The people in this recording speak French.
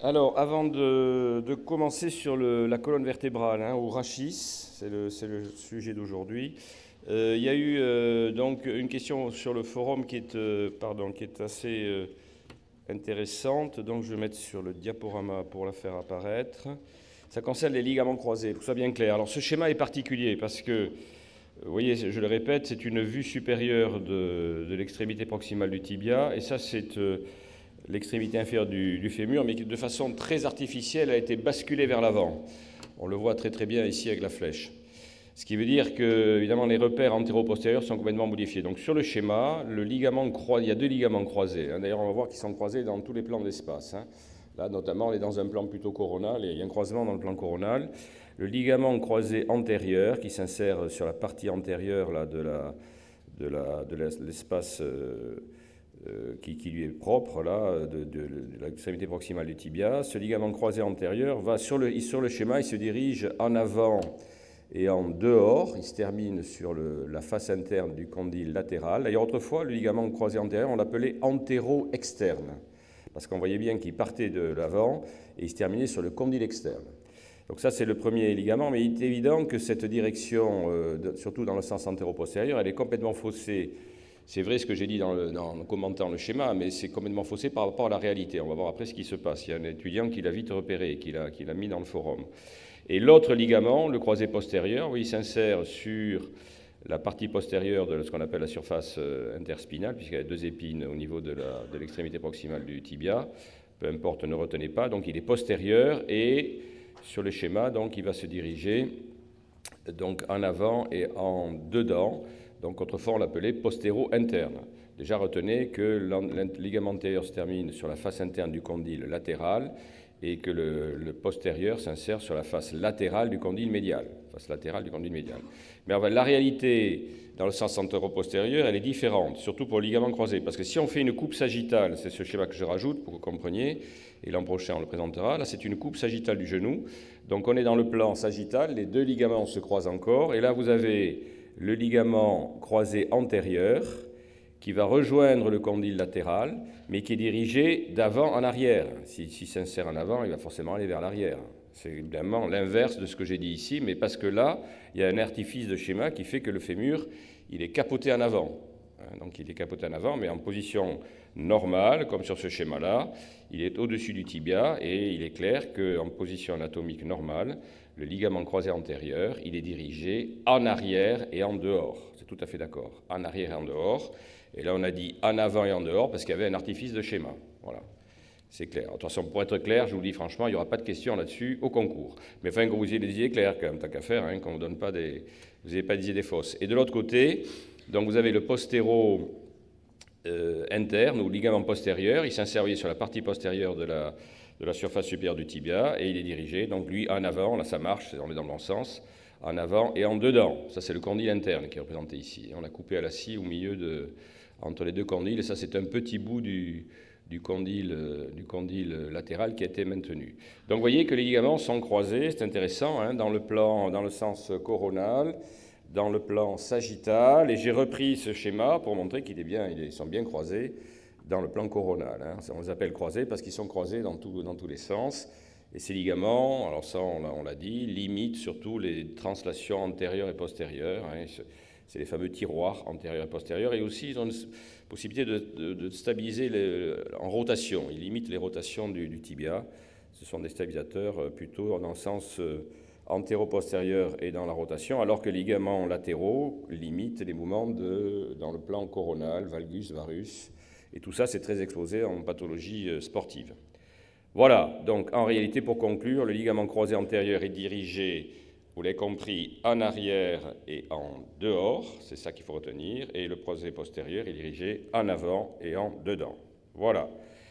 Alors, avant de, commencer sur la colonne vertébrale, hein, ou rachis, c'est le, sujet d'aujourd'hui, euh, il y a eu euh, donc une question sur le forum qui est, euh, assez intéressante. Donc, je vais mettre sur le diaporama pour la faire apparaître. Ça concerne les ligaments croisés, pour que ce soit bien clair. Alors, ce schéma est particulier parce que, vous voyez, je le répète, c'est une vue supérieure de, l'extrémité proximale du tibia, et ça, c'est l'extrémité inférieure du, fémur, mais qui de façon très artificielle a été basculée vers l'avant. On le voit très très bien ici avec la flèche. Ce qui veut dire que, évidemment, les repères antéro-postérieurs sont complètement modifiés. Donc, sur le schéma, le ligament il y a deux ligaments croisés. hein. D'ailleurs, on va voir qu'ils sont croisés dans tous les plans d'espace. hein. Là, notamment, on est dans un plan plutôt coronal et il y a un croisement dans le plan coronal. Le ligament croisé antérieur qui s'insère sur la partie antérieure là, de la- de la- de l'espace euh, qui, qui lui est propre, là, de, l'extrémité proximale du tibia. Ce ligament croisé antérieur va sur le, sur le schéma, il se dirige en avant et en dehors. Il se termine sur la face interne du condyle latéral. D'ailleurs, autrefois, le ligament croisé antérieur, on l'appelait antéro-externe, parce qu'on voyait bien qu'il partait de l'avant et il se terminait sur le condyle externe. Donc ça, c'est le premier ligament, mais il est évident que cette direction, euh, surtout dans le sens antéro-postérieur, elle est complètement faussée. C'est vrai ce que j'ai dit en commentant le schéma, mais c'est complètement faussé par rapport à la réalité. On va voir après ce qui se passe. Il y a un étudiant qui l'a vite repéré, qui l'a qui l'a mis dans le forum. Et l'autre ligament, le croisé postérieur, oui, il s'insère sur la partie postérieure de ce qu'on appelle la surface euh, interspinale, puisqu'il y a deux épines au niveau de de l'extrémité proximale du tibia. Peu importe, ne retenez pas. Donc il est postérieur et sur le schéma, donc il va se diriger donc en avant et en dedans. Donc autrefois on l'appelait postéro-interne. Déjà retenez que l'int- ligament antérieur se termine sur la face interne du condyle latéral et que le, postérieur s'insère sur la face latérale du condyle médial. Face latérale du condyle médial. Mais la réalité dans le sens antéro-postérieur, elle est différente, surtout pour le ligament croisé. Parce que si on fait une coupe sagittale, c'est ce schéma que je rajoute pour que vous compreniez, et l'an prochain on le présentera, là c'est une coupe sagittale du genou. Donc on est dans le plan sagittal, les deux ligaments se croisent encore, et là vous avez le ligament croisé antérieur qui va rejoindre le condyle latéral, mais qui est dirigé d'avant en arrière. S'il s'insère en avant, il va forcément aller vers l'arrière. C'est évidemment l'inverse de ce que j'ai dit ici, mais parce que là, il y a un artifice de schéma qui fait que le fémur, il est capoté en avant. Hein, Donc il est capoté en avant, mais en position normale, comme sur ce schéma-là. Il est au-dessus du tibia et il est clair qu'en position anatomique normale, le ligament croisé antérieur, il est dirigé en arrière et en dehors. C'est tout à fait d'accord. En arrière et en dehors. Et là, on a dit en avant et en dehors parce qu'il y avait un artifice de schéma. Voilà. C'est clair. De toute façon, pour être clair, je vous le dis franchement, il n'y aura pas de questions là-dessus au concours. Mais enfin, que vous ayez des idées claires, quand même, tant qu'à faire, hein, qu'on ne vous donne pas des... Vous n'ayez pas des idées fausses. Et de l'autre côté, donc vous avez le postéro euh, interne ou ligament postérieur. Il s'insère sur la partie postérieure de la, de la surface supérieure du tibia et il est dirigé, donc lui, en avant, là ça marche, on est dans le bon sens, en avant et en dedans. Ça, c'est le condyle interne qui est représenté ici. On a coupé à la scie au milieu de, entre les deux condyles et ça, c'est un petit bout du, du condyle, euh, du condyle latéral qui a été maintenu. Donc vous voyez que les ligaments sont croisés, c'est intéressant, hein, dans le plan, dans le sens coronal, dans le plan sagittal, et j'ai repris ce schéma pour montrer qu'il est bien, ils sont bien croisés dans le plan coronal. hein. On les appelle croisés parce qu'ils sont croisés dans, tous les sens. Et ces ligaments, alors ça on l'a- on l'a dit, limitent surtout les translations antérieures et postérieures. hein. C'est- les fameux tiroirs antérieurs et postérieurs. Et aussi, ils ont une possibilité de, stabiliser en rotation. Ils limitent les rotations du, tibia. Ce sont des stabilisateurs euh, plutôt dans le sens euh, antéro-postérieur et dans la rotation, alors que les ligaments latéraux limitent les mouvements dans le plan coronal, valgus, varus. Et tout ça, c'est très exposé en pathologie euh, sportive. Voilà, donc en réalité, pour conclure, le ligament croisé antérieur est dirigé, vous l'avez compris, en arrière et en dehors, c'est ça qu'il faut retenir, et le croisé postérieur est dirigé en avant et en dedans. Voilà.